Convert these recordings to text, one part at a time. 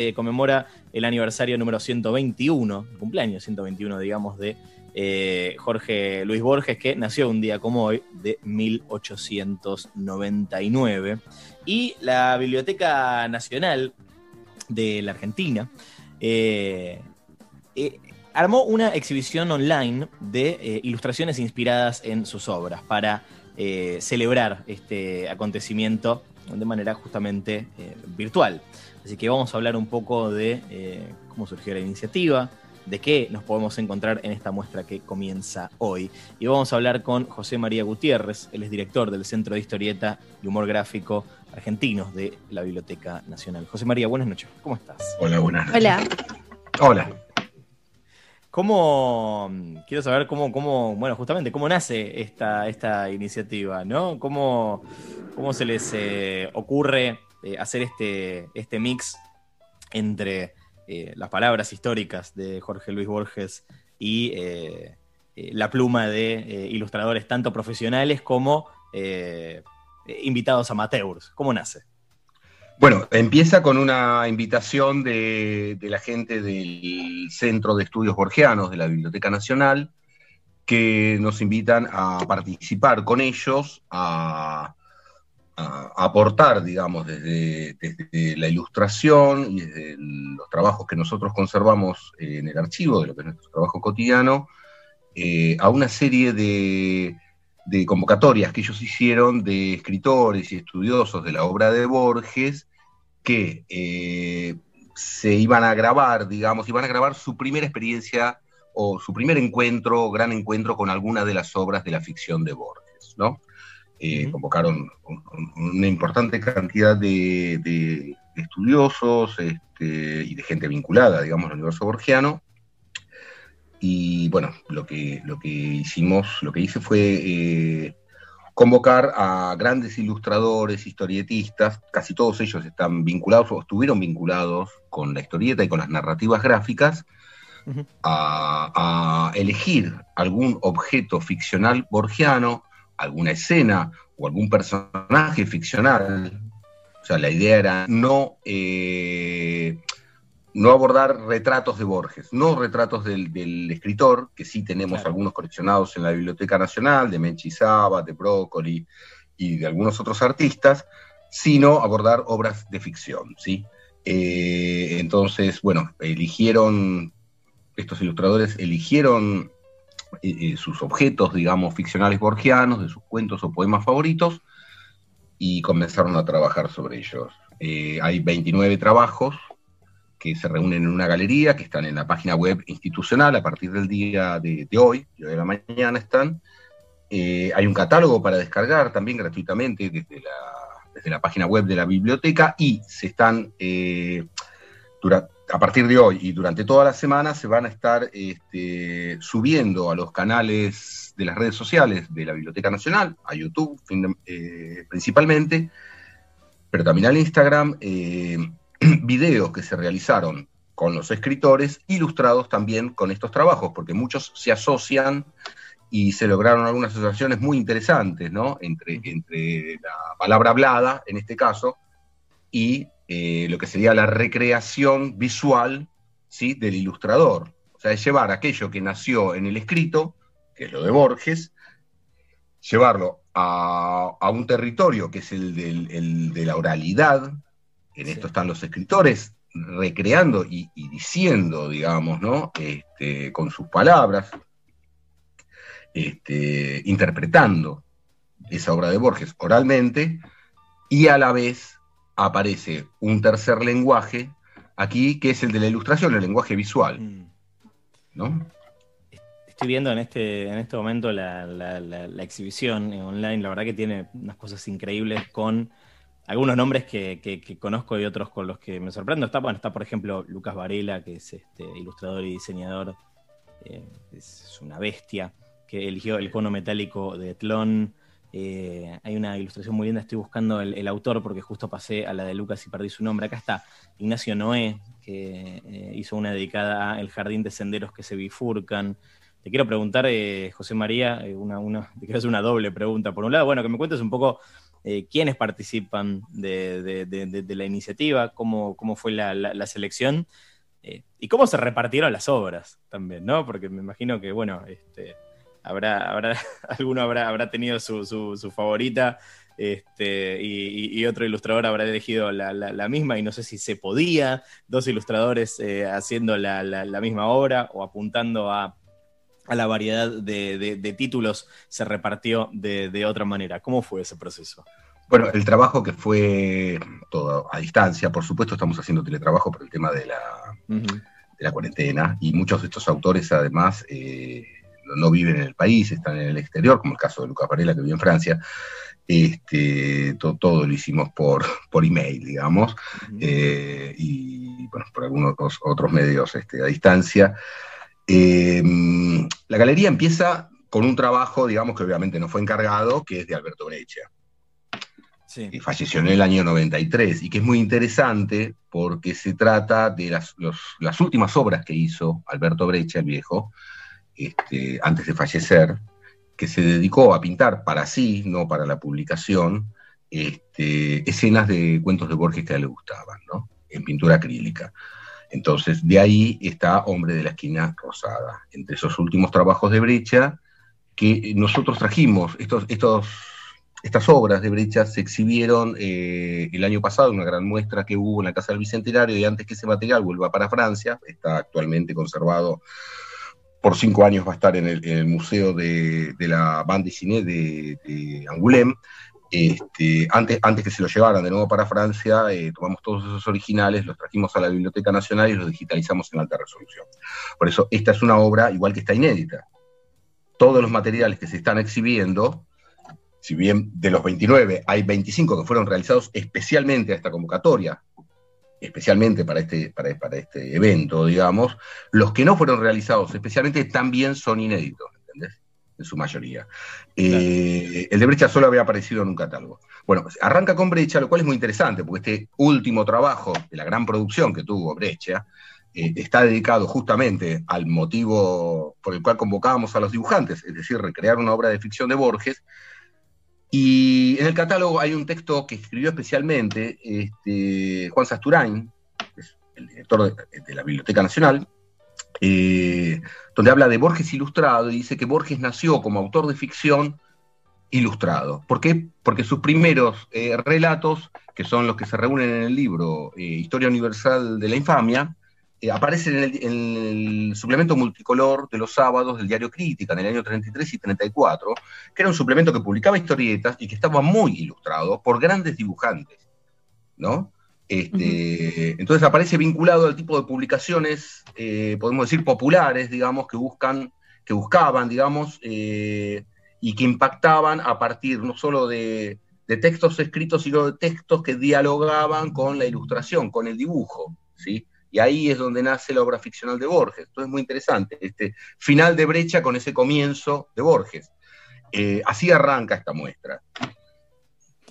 eh, conmemora el aniversario número 121, cumpleaños 121, digamos, de eh, Jorge Luis Borges, que nació un día como hoy, de 1899. Y la Biblioteca Nacional de la Argentina eh, armó una exhibición online de ilustraciones inspiradas en sus obras para celebrar este acontecimiento de manera justamente virtual. Así que vamos a hablar un poco de eh, cómo surgió la iniciativa, de qué nos podemos encontrar en esta muestra que comienza hoy. Y vamos a hablar con José María Gutiérrez, él es director del Centro de Historieta y Humor Gráfico Argentinos de la Biblioteca Nacional. José María, buenas noches. ¿Cómo estás? Hola, buenas noches. Hola. Hola. ¿Cómo, quiero saber cómo, cómo, bueno, justamente, cómo nace esta, esta iniciativa, ¿no? ¿Cómo, cómo se les eh, ocurre eh, hacer este, este mix entre eh, las palabras históricas de Jorge Luis Borges y la pluma de ilustradores tanto profesionales como invitados amateurs. ¿Cómo nace? Bueno, empieza con una invitación de, de, la gente del Centro de Estudios Borgianos de la Biblioteca Nacional, que nos invitan a participar con ellos a, aportar, digamos, desde, la ilustración y desde los trabajos que nosotros conservamos en el archivo, de lo que es nuestro trabajo cotidiano, eh, a una serie de, convocatorias que ellos hicieron de escritores y estudiosos de la obra de Borges que eh, se iban a grabar, digamos, iban a grabar su primera experiencia o su primer encuentro, gran encuentro con alguna de las obras de la ficción de Borges, ¿no? Eh, convocaron una importante cantidad de, estudiosos este, y de gente vinculada, digamos, al universo borgiano. Y bueno, lo que, lo que hicimos, lo que hice fue eh, convocar a grandes ilustradores, historietistas, casi todos ellos están vinculados o estuvieron vinculados con la historieta y con las narrativas gráficas, a, elegir algún objeto ficcional borgiano alguna escena o algún personaje ficcional. O sea, la idea era no, eh, no abordar retratos de Borges, no retratos del, escritor, que sí tenemos algunos coleccionados en la Biblioteca Nacional, de Menchi Saba, de Brócoli y de algunos otros artistas, sino abordar obras de ficción, ¿sí? Eh, entonces, bueno, eligieron, estos ilustradores eligieron eh, eh, sus objetos, digamos, ficcionales borgianos, de sus cuentos o poemas favoritos, y comenzaron a trabajar sobre ellos. Eh, hay 29 trabajos que se reúnen en una galería, que están en la página web institucional a partir del día de, hoy, de la mañana están. hay un catálogo para descargar también gratuitamente desde la, desde la página web de la biblioteca y se están durante a partir de hoy y durante toda la semana se van a estar este, subiendo a los canales de las redes sociales de la Biblioteca Nacional, a YouTube eh, principalmente, pero también al Instagram, eh, videos que se realizaron con los escritores, ilustrados también con estos trabajos, porque muchos se asocian y se lograron algunas asociaciones muy interesantes, ¿no? Entre, entre la palabra hablada, en este caso, y eh, lo que sería la recreación visual ¿sí? del ilustrador. O sea, es llevar aquello que nació en el escrito, que es lo de Borges, llevarlo a, un territorio que es el, de la oralidad, en esto están los escritores recreando y, diciendo, digamos, ¿no? Este, con sus palabras, este, interpretando esa obra de Borges oralmente, y a la vez aparece un tercer lenguaje aquí, que es el de la ilustración, el lenguaje visual. Mm. ¿No? Estoy viendo en este, en este momento la, exhibición online, la verdad que tiene unas cosas increíbles con algunos nombres que, conozco y otros con los que me sorprendo. Está, bueno, está por ejemplo Lucas Varela, que es este ilustrador y diseñador, eh, es una bestia, que eligió el cono metálico de Tlón. Eh, hay una ilustración muy linda, estoy buscando el, autor porque justo pasé a la de Lucas y perdí su nombre. Acá está Ignacio Noé, que eh, hizo una dedicada a El jardín de senderos que se bifurcan. Te quiero preguntar, José María, una, una, te quiero hacer una doble pregunta. Por un lado, bueno, que me cuentes un poco eh, quiénes participan de, la iniciativa, cómo, fue la, selección eh, y cómo se repartieron las obras también, ¿no? Porque me imagino que, bueno, este, habrá, alguno habrá, habrá tenido su, favorita este, y, otro ilustrador habrá elegido la, misma y no sé si se podía, dos ilustradores eh, haciendo la, misma obra o apuntando a, la variedad de, títulos se repartió de, otra manera. ¿Cómo fue ese proceso? Bueno, el trabajo que fue todo a distancia, por supuesto estamos haciendo teletrabajo por el tema de la, de la cuarentena y muchos de estos autores además... Eh, no viven en el país, están en el exterior, como el caso de Lucas Varela que vive en Francia. Este, todo, lo hicimos por, por email, digamos, eh, y bueno, por algunos otros medios este, a distancia. Eh, la galería empieza con un trabajo, digamos, que obviamente no fue encargado, que es de Alberto Breccia. Sí. falleció en el año 93 y que es muy interesante porque se trata de las, las últimas obras que hizo Alberto Breccia, el viejo, este, antes de fallecer, que se dedicó a pintar para sí, no para la publicación, este, escenas de cuentos de Borges que a él le gustaban, ¿no? en pintura acrílica. Entonces, de ahí está Hombre de la Esquina Rosada, entre esos últimos trabajos de Brecha que nosotros trajimos. Estos, estas obras de Brecha se exhibieron eh, el año pasado, una gran muestra que hubo en la Casa del Bicentenario, y antes que ese material vuelva para Francia, está actualmente conservado por cinco años va a estar en el, Museo de, la Bande y Cine de, de Angoulême. Este, antes, que se lo llevaran de nuevo para Francia, eh, tomamos todos esos originales, los trajimos a la Biblioteca Nacional y los digitalizamos en alta resolución. Por eso, esta es una obra igual que está inédita. Todos los materiales que se están exhibiendo, si bien de los 29 hay 25 que fueron realizados especialmente a esta convocatoria, especialmente para este, para, este evento, digamos, los que no fueron realizados especialmente también son inéditos. En su mayoría. Eh, el de Brecha solo había aparecido en un catálogo. Bueno, arranca con Brecha, lo cual es muy interesante, porque este último trabajo de la gran producción que tuvo Brecha eh, está dedicado justamente al motivo por el cual convocábamos a los dibujantes, es decir, recrear una obra de ficción de Borges, y en el catálogo hay un texto que escribió especialmente este, Juan Sasturain, el director de, la Biblioteca Nacional, eh, donde habla de Borges ilustrado y dice que Borges nació como autor de ficción ilustrado. ¿Por qué? Porque sus primeros eh, relatos, que son los que se reúnen en el libro eh, Historia Universal de la Infamia, eh, aparece en el, suplemento multicolor de los sábados del diario Crítica en el año 33 y 34, que era un suplemento que publicaba historietas y que estaba muy ilustrado por grandes dibujantes, ¿no? Este, entonces aparece vinculado al tipo de publicaciones, eh, podemos decir, populares, digamos, que buscan, que buscaban, digamos, eh, y que impactaban a partir no solo de, de textos escritos, sino de textos que dialogaban con la ilustración, con el dibujo, ¿sí? Y ahí es donde nace la obra ficcional de Borges. Esto es muy interesante, este final de brecha con ese comienzo de Borges. Eh, así arranca esta muestra.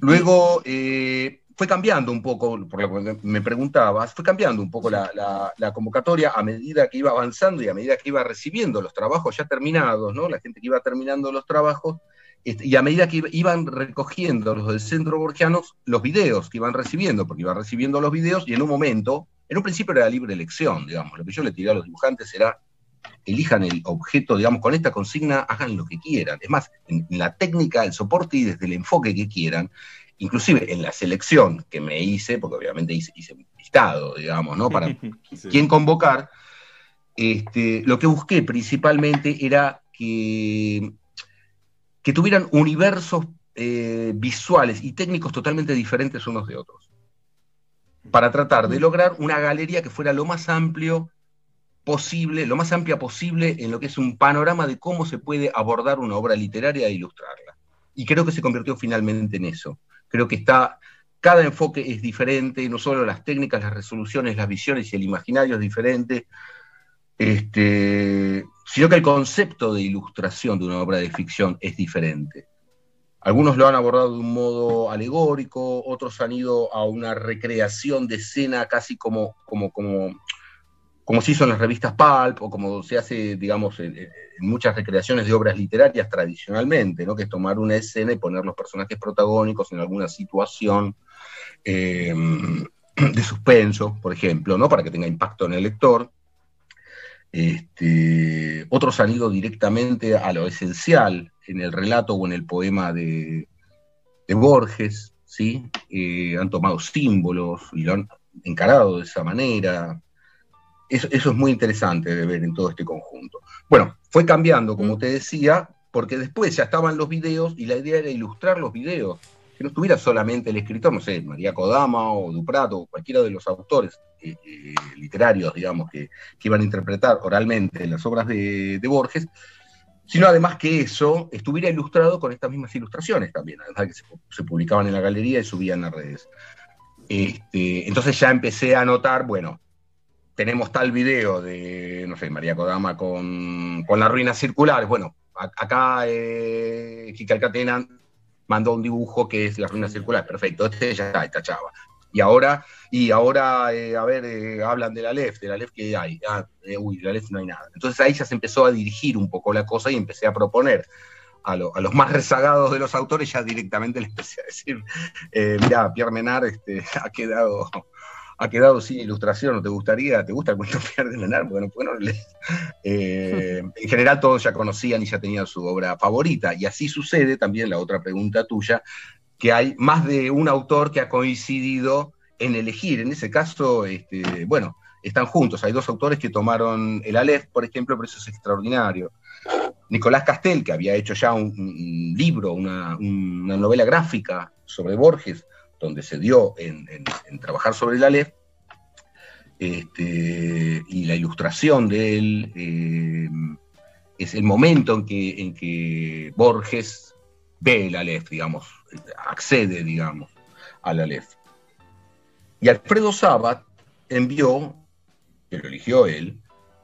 Luego eh, fue cambiando un poco, por lo que me preguntabas, fue cambiando un poco la, convocatoria a medida que iba avanzando y a medida que iba recibiendo los trabajos ya terminados, ¿no? La gente que iba terminando los trabajos, este, y a medida que iban recogiendo los del centro borgiano, los videos que iban recibiendo, porque iban recibiendo los videos y en un momento en un principio era libre elección, digamos. Lo que yo le tiré a los dibujantes era, elijan el objeto, digamos, con esta consigna hagan lo que quieran. Es más, en, la técnica, el soporte y desde el enfoque que quieran, inclusive en la selección que me hice, porque obviamente hice, un listado, digamos, ¿no? Para quién convocar, este, lo que busqué principalmente era que, que tuvieran universos eh, visuales y técnicos totalmente diferentes unos de otros para tratar de lograr una galería que fuera lo más amplio posible, lo más amplia posible en lo que es un panorama de cómo se puede abordar una obra literaria e ilustrarla. Y creo que se convirtió finalmente en eso. Creo que está, cada enfoque es diferente, no solo las técnicas, las resoluciones, las visiones y el imaginario es diferente, este, sino que el concepto de ilustración de una obra de ficción es diferente. Algunos lo han abordado de un modo alegórico, otros han ido a una recreación de escena casi como, como, como, como se hizo en las revistas Pulp o como se hace, digamos, en, muchas recreaciones de obras literarias tradicionalmente, ¿no? que es tomar una escena y poner los personajes protagónicos en alguna situación em, de suspenso, por ejemplo, ¿no? para que tenga impacto en el lector. Este, otros han ido directamente a lo esencial en el relato o en el poema de, Borges, ¿sí? Eh, han tomado símbolos y lo han encarado de esa manera, eso, es muy interesante de ver en todo este conjunto. Bueno, fue cambiando, como mm. te decía, porque después ya estaban los videos y la idea era ilustrar los videos, que no estuviera solamente el escritor, no sé, María Kodama o Duprato o cualquiera de los autores eh, eh, literarios, digamos, que, iban a interpretar oralmente las obras de, Borges, sino además que eso estuviera ilustrado con estas mismas ilustraciones también, además que se, publicaban en la galería y subían a redes. Este, entonces ya empecé a notar, bueno, tenemos tal video de, no sé, María Kodama con, con las ruinas circulares. Bueno, acá eh, Catena mandó un dibujo que es la ruina circular. Perfecto, este ya está, esta chava. Y ahora, y ahora eh, a ver, eh, hablan de la LEF, de la LEF que hay. Ah, eh, uy, de la LEF no hay nada. Entonces ahí ya se empezó a dirigir un poco la cosa y empecé a proponer a, a, los más rezagados de los autores, ya directamente les empecé a decir, mira, Pierre Menard este, ha quedado ha quedado sin ilustración, ¿no te gustaría? ¿Te gusta el cuento de Leonardo? Bueno, bueno eh, en general todos ya conocían y ya tenían su obra favorita, y así sucede también la otra pregunta tuya, que hay más de un autor que ha coincidido en elegir, en ese caso, este, bueno, están juntos, hay dos autores que tomaron el Aleph, por ejemplo, pero eso es extraordinario. Nicolás Castel, que había hecho ya un, libro, una, una novela gráfica sobre Borges, donde se dio en, trabajar sobre la LEF, este, y la ilustración de él eh, es el momento en que, en que Borges ve la LEF, digamos, accede, digamos, a la LEF. Y Alfredo Sabat envió, que lo eligió él,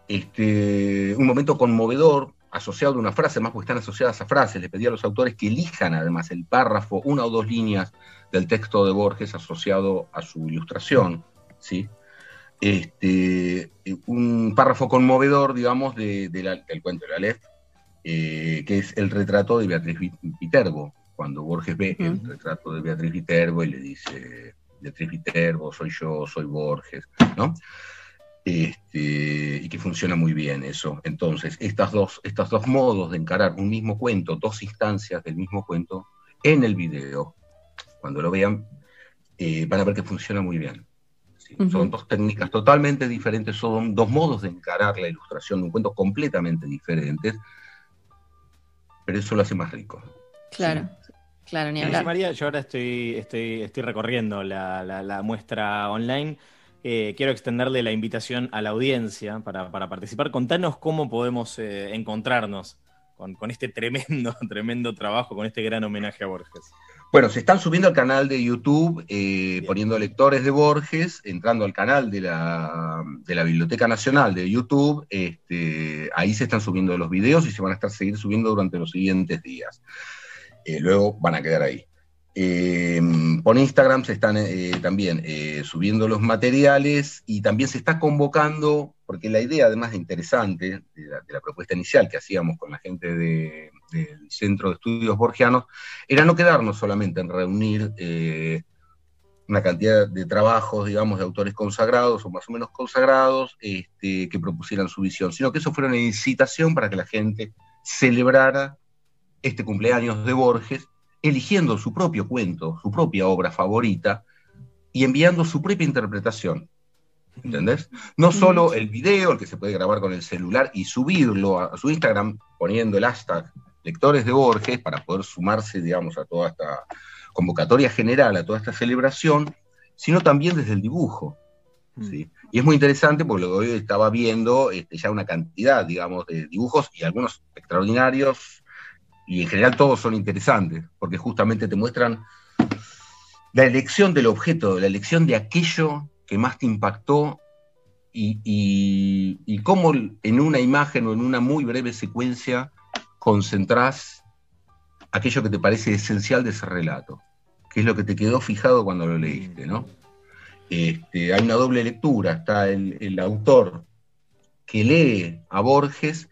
este, un momento conmovedor asociado a una frase, más porque están asociadas a frases, le pedí a los autores que elijan además el párrafo, una o dos líneas del texto de Borges asociado a su ilustración, ¿sí? Este, un párrafo conmovedor, digamos, de, del cuento de la Lef, eh, que es el retrato de Beatriz Viterbo, cuando Borges ve el retrato de Beatriz Viterbo y le dice, Beatriz Viterbo, soy yo, soy Borges, ¿no? Este, y que funciona muy bien eso. Entonces, estas dos, estos dos modos de encarar un mismo cuento, dos instancias del mismo cuento, en el video, cuando lo vean, eh, van a ver que funciona muy bien. Son dos técnicas totalmente diferentes, son dos modos de encarar la ilustración de un cuento completamente diferentes, pero eso lo hace más rico. Claro. Claro, ni hablar. María, yo ahora estoy, estoy, estoy recorriendo la muestra online eh, quiero extenderle la invitación a la audiencia para, participar. Contanos cómo podemos eh, encontrarnos con, este tremendo, tremendo trabajo, con este gran homenaje a Borges. Bueno, se están subiendo al canal de YouTube, eh, poniendo lectores de Borges, entrando al canal de la, Biblioteca Nacional de YouTube, este, ahí se están subiendo los videos y se van a estar seguir subiendo durante los siguientes días. luego van a quedar ahí. Eh, por Instagram se están eh, también eh, subiendo los materiales y también se está convocando, porque la idea además interesante de la, propuesta inicial que hacíamos con la gente del Centro de Estudios Borgianos, era no quedarnos solamente en reunir una cantidad de trabajos, digamos, de autores consagrados o más o menos consagrados este, que propusieran su visión, sino que eso fuera una incitación para que la gente celebrara este cumpleaños de Borges eligiendo su propio cuento, su propia obra favorita y enviando su propia interpretación. ¿Entendés? No solo el video, el que se puede grabar con el celular y subirlo a, su Instagram poniendo el hashtag lectores de Borges para poder sumarse, digamos, a toda esta convocatoria general, a toda esta celebración, sino también desde el dibujo. ¿sí? Y es muy interesante porque lo que hoy estaba viendo este, ya una cantidad, digamos, de dibujos y algunos extraordinarios, y en general todos son interesantes, porque justamente te muestran la elección del objeto, la elección de aquello que más te impactó y, cómo en una imagen o en una muy breve secuencia concentrás aquello que te parece esencial de ese relato, que es lo que te quedó fijado cuando lo leíste, ¿no? Este, hay una doble lectura, está el, el autor que lee a Borges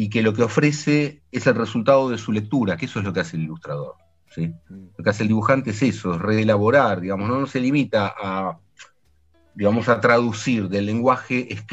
y que lo que ofrece es el resultado de su lectura, que eso es lo que hace el ilustrador. ¿sí? Mm. Lo que hace el dibujante es eso, es reelaborar, digamos, no, no se limita a, digamos, a traducir del lenguaje escrito